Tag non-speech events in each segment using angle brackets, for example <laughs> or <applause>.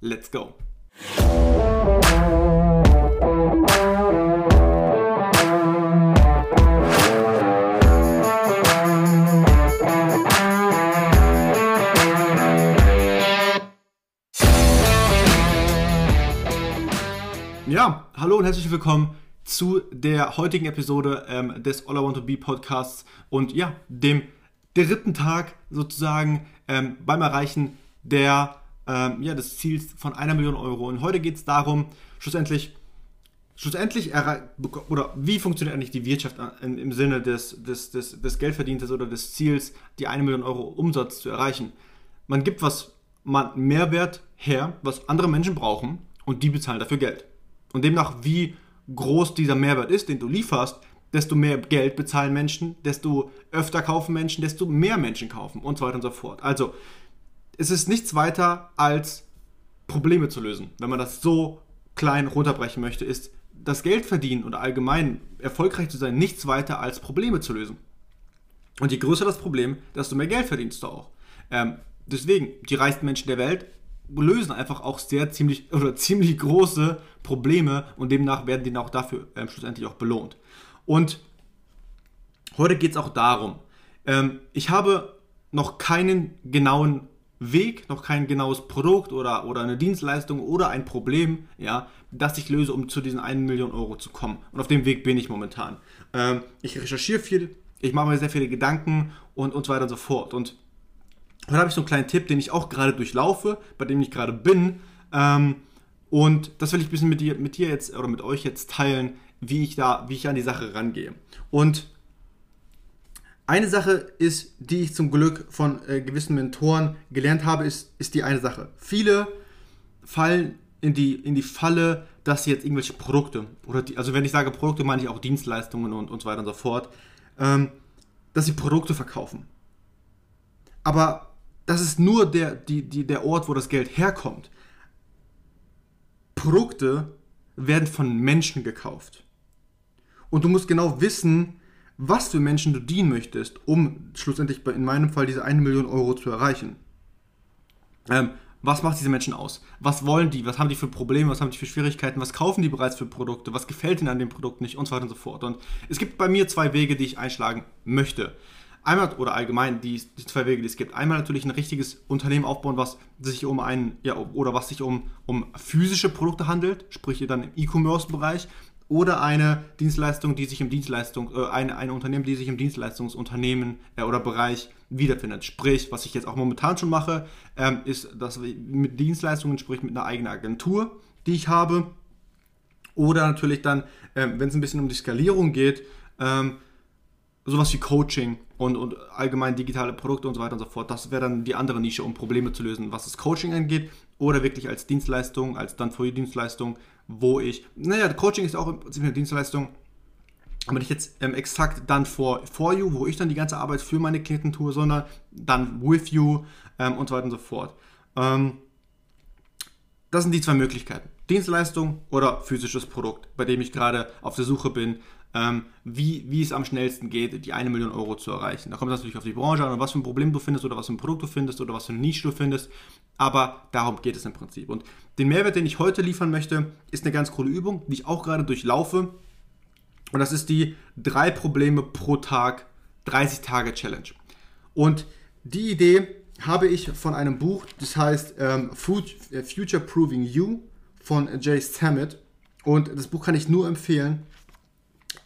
Let's go! Ja, hallo und herzlich willkommen zu der heutigen Episode ähm, des All I Want to Be Podcasts und ja, dem dritten Tag sozusagen ähm, beim Erreichen der ähm, ja, des Ziels von einer Million Euro. Und heute geht es darum, schlussendlich, schlussendlich oder wie funktioniert eigentlich die Wirtschaft im Sinne des, des, des, des Geldverdientes oder des Ziels, die eine Million Euro Umsatz zu erreichen. Man gibt was man Mehrwert her, was andere Menschen brauchen und die bezahlen dafür Geld. Und demnach, wie groß dieser Mehrwert ist, den du lieferst, desto mehr Geld bezahlen Menschen, desto öfter kaufen Menschen, desto mehr Menschen kaufen und so weiter und so fort. Also es ist nichts weiter als Probleme zu lösen. Wenn man das so klein runterbrechen möchte, ist das Geld verdienen oder allgemein erfolgreich zu sein nichts weiter als Probleme zu lösen. Und je größer das Problem, desto mehr Geld verdienst du auch. Ähm, deswegen, die reichsten Menschen der Welt lösen einfach auch sehr ziemlich <laughs> oder ziemlich große Probleme und demnach werden die auch dafür ähm, schlussendlich auch belohnt. Und heute geht es auch darum, ähm, ich habe noch keinen genauen Weg, noch kein genaues Produkt oder, oder eine Dienstleistung oder ein Problem, ja, das ich löse, um zu diesen 1 Million Euro zu kommen. Und auf dem Weg bin ich momentan. Ähm, ich recherchiere viel, ich mache mir sehr viele Gedanken und, und so weiter und so fort. Und heute habe ich so einen kleinen Tipp, den ich auch gerade durchlaufe, bei dem ich gerade bin. Ähm, und das will ich ein bisschen mit dir, mit dir jetzt oder mit euch jetzt teilen, wie ich da, wie ich an die Sache rangehe. Und eine Sache ist, die ich zum Glück von äh, gewissen Mentoren gelernt habe, ist, ist die eine Sache. Viele fallen in die, in die Falle, dass sie jetzt irgendwelche Produkte, oder die, also wenn ich sage Produkte, meine ich auch Dienstleistungen und, und so weiter und so fort, ähm, dass sie Produkte verkaufen. Aber das ist nur der, die, die, der Ort, wo das Geld herkommt. Produkte werden von Menschen gekauft. Und du musst genau wissen, was für Menschen du dienen möchtest, um schlussendlich in meinem Fall diese eine Million Euro zu erreichen. Ähm, was macht diese Menschen aus? Was wollen die? Was haben die für Probleme? Was haben die für Schwierigkeiten? Was kaufen die bereits für Produkte? Was gefällt ihnen an dem Produkt nicht? Und so weiter und so fort. Und es gibt bei mir zwei Wege, die ich einschlagen möchte. Einmal oder allgemein die, die zwei Wege, die es gibt. Einmal natürlich ein richtiges Unternehmen aufbauen, was sich um ein, ja, oder was sich um, um physische Produkte handelt, sprich dann im E-Commerce-Bereich oder eine Dienstleistung, die sich im Dienstleistung, äh, eine, eine Unternehmen, die sich im Dienstleistungsunternehmen äh, oder Bereich wiederfindet. Sprich, was ich jetzt auch momentan schon mache, ähm, ist das mit Dienstleistungen, sprich mit einer eigenen Agentur, die ich habe. Oder natürlich dann, ähm, wenn es ein bisschen um die Skalierung geht, ähm, sowas wie Coaching und, und allgemein digitale Produkte und so weiter und so fort. Das wäre dann die andere Nische, um Probleme zu lösen, was das Coaching angeht oder wirklich als Dienstleistung, als dann für Dienstleistung, wo ich, naja, Coaching ist auch im Prinzip eine Dienstleistung, aber nicht jetzt ähm, exakt dann for, for you, wo ich dann die ganze Arbeit für meine Klienten tue, sondern dann with you ähm, und so weiter und so fort. Ähm, das sind die zwei Möglichkeiten. Dienstleistung oder physisches Produkt, bei dem ich gerade auf der Suche bin, ähm, wie, wie es am schnellsten geht, die eine Million Euro zu erreichen. Da kommt es natürlich auf die Branche an, was für ein Problem du findest oder was für ein Produkt du findest oder was für eine Nische du findest. Aber darum geht es im Prinzip. Und den Mehrwert, den ich heute liefern möchte, ist eine ganz coole Übung, die ich auch gerade durchlaufe. Und das ist die drei Probleme pro Tag 30 Tage Challenge. Und die Idee habe ich von einem Buch, das heißt ähm, Future Proving You von Jay Sammet. Und das Buch kann ich nur empfehlen.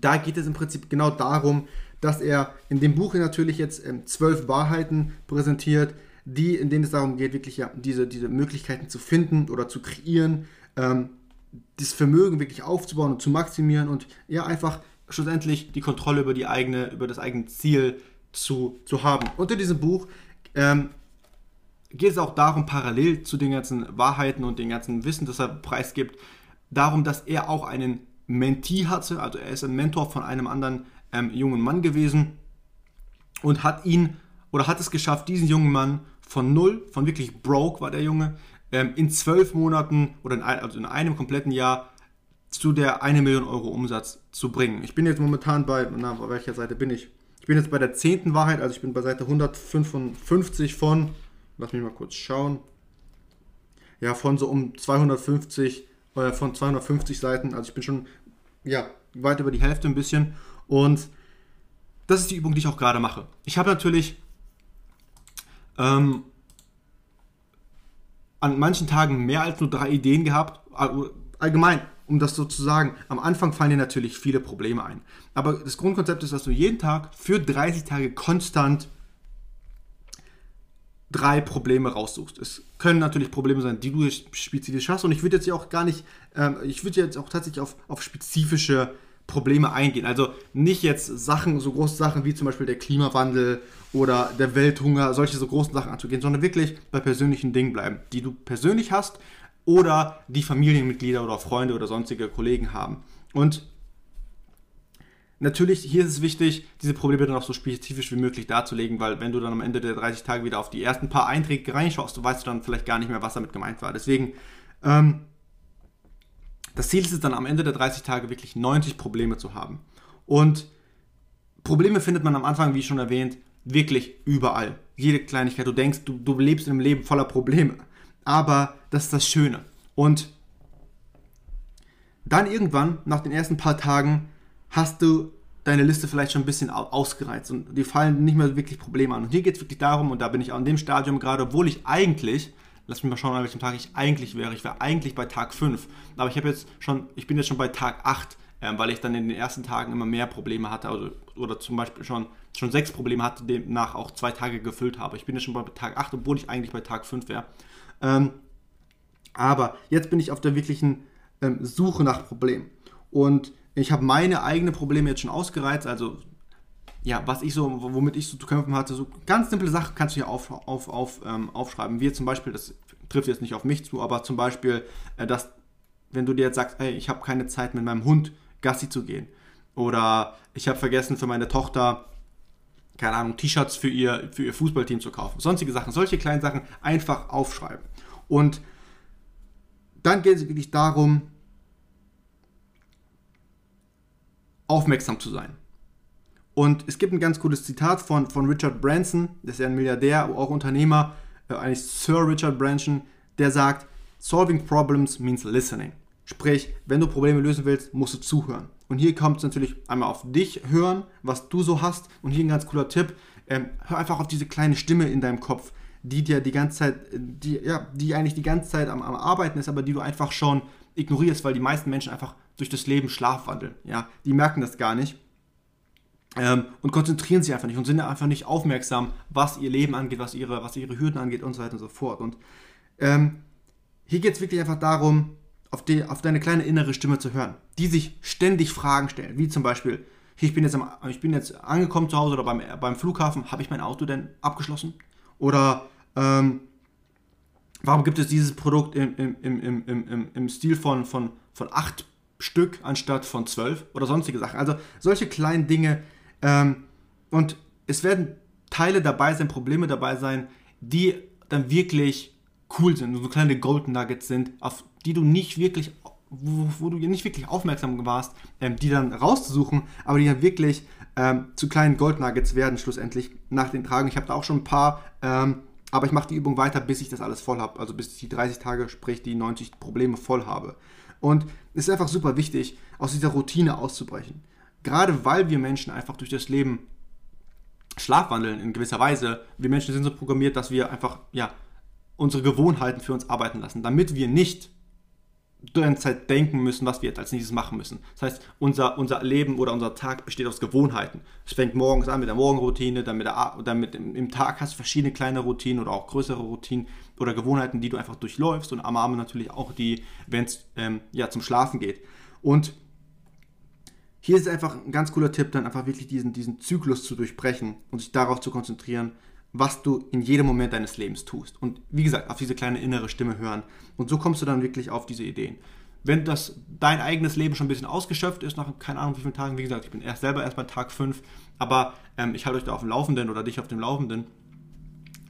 Da geht es im Prinzip genau darum, dass er in dem Buch natürlich jetzt ähm, zwölf Wahrheiten präsentiert, die, in denen es darum geht, wirklich ja, diese, diese Möglichkeiten zu finden oder zu kreieren, ähm, das Vermögen wirklich aufzubauen und zu maximieren und ja einfach schlussendlich die Kontrolle über die eigene, über das eigene Ziel zu, zu haben. Unter diesem Buch ähm, geht es auch darum, parallel zu den ganzen Wahrheiten und den ganzen Wissen, das er preisgibt, darum, dass er auch einen Mentee hatte, also er ist ein Mentor von einem anderen ähm, jungen Mann gewesen und hat ihn oder hat es geschafft, diesen jungen Mann von null, von wirklich broke war der Junge, ähm, in zwölf Monaten oder in, ein, also in einem kompletten Jahr zu der 1 Million Euro Umsatz zu bringen. Ich bin jetzt momentan bei, na, auf welcher Seite bin ich? Ich bin jetzt bei der zehnten Wahrheit, also ich bin bei Seite 155 von, lass mich mal kurz schauen, ja, von so um 250, äh, von 250 Seiten, also ich bin schon, ja, weit über die Hälfte ein bisschen und das ist die Übung, die ich auch gerade mache. Ich habe natürlich ähm, an manchen Tagen mehr als nur drei Ideen gehabt, allgemein um das so zu sagen, am Anfang fallen dir natürlich viele Probleme ein. Aber das Grundkonzept ist, dass du jeden Tag für 30 Tage konstant drei Probleme raussuchst. Es können natürlich Probleme sein, die du spezifisch hast. Und ich würde jetzt auch gar nicht, ähm, ich würde jetzt auch tatsächlich auf, auf spezifische Probleme eingehen. Also nicht jetzt Sachen, so große Sachen wie zum Beispiel der Klimawandel oder der Welthunger, solche so großen Sachen anzugehen, sondern wirklich bei persönlichen Dingen bleiben, die du persönlich hast oder die Familienmitglieder oder Freunde oder sonstige Kollegen haben. Und natürlich, hier ist es wichtig, diese Probleme dann auch so spezifisch wie möglich darzulegen, weil wenn du dann am Ende der 30 Tage wieder auf die ersten paar Einträge reinschaust, du weißt du dann vielleicht gar nicht mehr, was damit gemeint war. Deswegen, ähm, das Ziel ist es dann am Ende der 30 Tage wirklich 90 Probleme zu haben. Und Probleme findet man am Anfang, wie schon erwähnt, wirklich überall. Jede Kleinigkeit. Du denkst, du, du lebst in einem Leben voller Probleme aber das ist das Schöne. Und dann irgendwann, nach den ersten paar Tagen, hast du deine Liste vielleicht schon ein bisschen ausgereizt und die fallen nicht mehr wirklich Probleme an. Und hier geht es wirklich darum, und da bin ich auch in dem Stadium gerade, obwohl ich eigentlich, lass mich mal schauen, an welchem Tag ich eigentlich wäre. Ich wäre eigentlich bei Tag 5, aber ich habe jetzt schon, ich bin jetzt schon bei Tag 8, ähm, weil ich dann in den ersten Tagen immer mehr Probleme hatte, also, oder zum Beispiel schon, schon sechs Probleme hatte, demnach auch zwei Tage gefüllt habe. Ich bin jetzt schon bei Tag 8, obwohl ich eigentlich bei Tag 5 wäre. Ähm, aber jetzt bin ich auf der wirklichen ähm, Suche nach Problemen. Und ich habe meine eigenen Probleme jetzt schon ausgereizt, also ja, was ich so, womit ich so zu kämpfen hatte, so ganz simple Sachen kannst du hier auf, auf, auf, ähm, aufschreiben. Wie zum Beispiel, das trifft jetzt nicht auf mich zu, aber zum Beispiel, äh, dass, wenn du dir jetzt sagst, hey, ich habe keine Zeit mit meinem Hund Gassi zu gehen. Oder ich habe vergessen für meine Tochter keine Ahnung, T-Shirts für ihr, für ihr Fußballteam zu kaufen. Sonstige Sachen, solche kleinen Sachen einfach aufschreiben. Und dann geht es wirklich darum, aufmerksam zu sein. Und es gibt ein ganz cooles Zitat von, von Richard Branson, das ist ja ein Milliardär, auch Unternehmer, äh, eigentlich Sir Richard Branson, der sagt, Solving Problems means listening. Sprich, wenn du Probleme lösen willst, musst du zuhören. Und hier kommt es natürlich einmal auf dich hören, was du so hast. Und hier ein ganz cooler Tipp, ähm, hör einfach auf diese kleine Stimme in deinem Kopf, die dir die ganze Zeit, die, ja, die eigentlich die ganze Zeit am, am Arbeiten ist, aber die du einfach schon ignorierst, weil die meisten Menschen einfach durch das Leben schlafwandeln. Ja, die merken das gar nicht. Ähm, und konzentrieren sich einfach nicht und sind einfach nicht aufmerksam, was ihr Leben angeht, was ihre, was ihre Hürden angeht und so weiter und so fort. Und ähm, hier geht es wirklich einfach darum, auf, die, auf deine kleine innere Stimme zu hören, die sich ständig Fragen stellen, wie zum Beispiel, ich bin jetzt, am, ich bin jetzt angekommen zu Hause oder beim, beim Flughafen, habe ich mein Auto denn abgeschlossen? Oder ähm, warum gibt es dieses Produkt im, im, im, im, im, Stil von, von, von acht Stück anstatt von zwölf oder sonstige Sachen? Also solche kleinen Dinge. Ähm, und es werden Teile dabei sein, Probleme dabei sein, die dann wirklich cool sind, so kleine Golden Nuggets sind, auf die du nicht wirklich, wo, wo du nicht wirklich aufmerksam warst, ähm, die dann rauszusuchen, aber die dann wirklich ähm, zu kleinen Gold Nuggets werden schlussendlich nach den Tagen. Ich habe da auch schon ein paar, ähm, aber ich mache die Übung weiter, bis ich das alles voll habe, also bis ich die 30 Tage, sprich die 90 Probleme voll habe. Und es ist einfach super wichtig, aus dieser Routine auszubrechen. Gerade weil wir Menschen einfach durch das Leben schlafwandeln in gewisser Weise. Wir Menschen sind so programmiert, dass wir einfach ja, unsere Gewohnheiten für uns arbeiten lassen, damit wir nicht die ganze Zeit denken müssen, was wir jetzt als nächstes machen müssen. Das heißt, unser, unser Leben oder unser Tag besteht aus Gewohnheiten. Es fängt morgens an mit der Morgenroutine, dann, mit der, dann mit, im Tag hast du verschiedene kleine Routinen oder auch größere Routinen oder Gewohnheiten, die du einfach durchläufst und am Abend natürlich auch die, wenn es ähm, ja, zum Schlafen geht. Und hier ist einfach ein ganz cooler Tipp, dann einfach wirklich diesen, diesen Zyklus zu durchbrechen und sich darauf zu konzentrieren, was du in jedem Moment deines Lebens tust. Und wie gesagt, auf diese kleine innere Stimme hören. Und so kommst du dann wirklich auf diese Ideen. Wenn das dein eigenes Leben schon ein bisschen ausgeschöpft ist, nach keine Ahnung wie vielen Tagen, wie gesagt, ich bin erst selber erst bei Tag 5, aber ähm, ich halte euch da auf dem Laufenden oder dich auf dem Laufenden.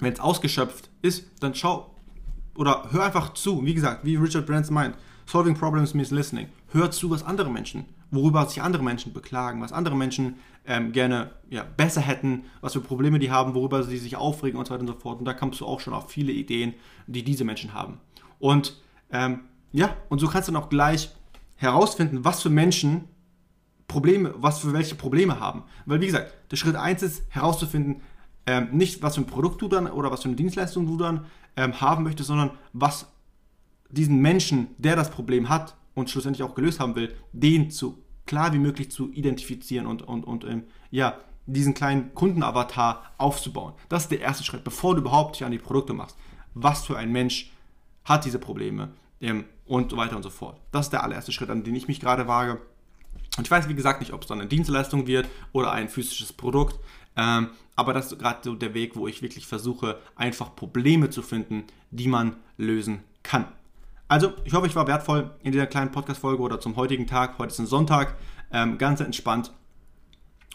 Wenn es ausgeschöpft ist, dann schau oder hör einfach zu. Wie gesagt, wie Richard Branson meint, solving problems means listening. Hör zu, was andere Menschen worüber sich andere Menschen beklagen, was andere Menschen ähm, gerne ja, besser hätten, was für Probleme die haben, worüber sie sich aufregen und so weiter und so fort. Und da kommst du auch schon auf viele Ideen, die diese Menschen haben. Und ähm, ja, und so kannst du dann auch gleich herausfinden, was für Menschen Probleme, was für welche Probleme haben. Weil wie gesagt, der Schritt 1 ist herauszufinden, ähm, nicht was für ein Produkt du dann oder was für eine Dienstleistung du dann ähm, haben möchtest, sondern was diesen Menschen, der das Problem hat, und schlussendlich auch gelöst haben will, den so klar wie möglich zu identifizieren und, und, und ähm, ja, diesen kleinen Kundenavatar aufzubauen. Das ist der erste Schritt, bevor du überhaupt dich an die Produkte machst. Was für ein Mensch hat diese Probleme ähm, und so weiter und so fort. Das ist der allererste Schritt, an den ich mich gerade wage. Und ich weiß, wie gesagt, nicht, ob es dann eine Dienstleistung wird oder ein physisches Produkt. Ähm, aber das ist gerade so der Weg, wo ich wirklich versuche, einfach Probleme zu finden, die man lösen kann. Also, ich hoffe, ich war wertvoll in dieser kleinen Podcast-Folge oder zum heutigen Tag. Heute ist ein Sonntag, ähm, ganz entspannt.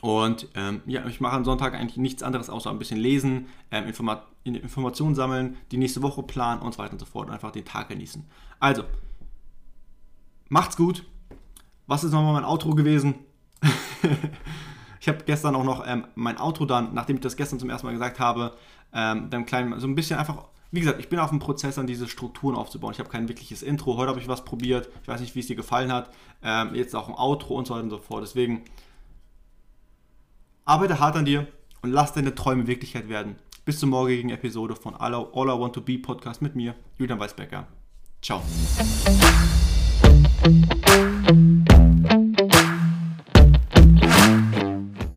Und ähm, ja, ich mache am Sonntag eigentlich nichts anderes außer ein bisschen lesen, ähm, Informa Informationen sammeln, die nächste Woche planen und so weiter und so fort. Und einfach den Tag genießen. Also, macht's gut. Was ist nochmal mein Outro gewesen? <laughs> ich habe gestern auch noch ähm, mein Outro dann, nachdem ich das gestern zum ersten Mal gesagt habe, ähm, dann klein, so ein bisschen einfach wie gesagt, ich bin auf dem Prozess, an diese Strukturen aufzubauen. Ich habe kein wirkliches Intro. Heute habe ich was probiert. Ich weiß nicht, wie es dir gefallen hat. Ähm, jetzt auch ein Outro und so weiter und so fort. Deswegen arbeite hart an dir und lass deine Träume Wirklichkeit werden. Bis zur morgigen Episode von All I, All I Want to Be Podcast mit mir, Julian Weisbecker. Ciao.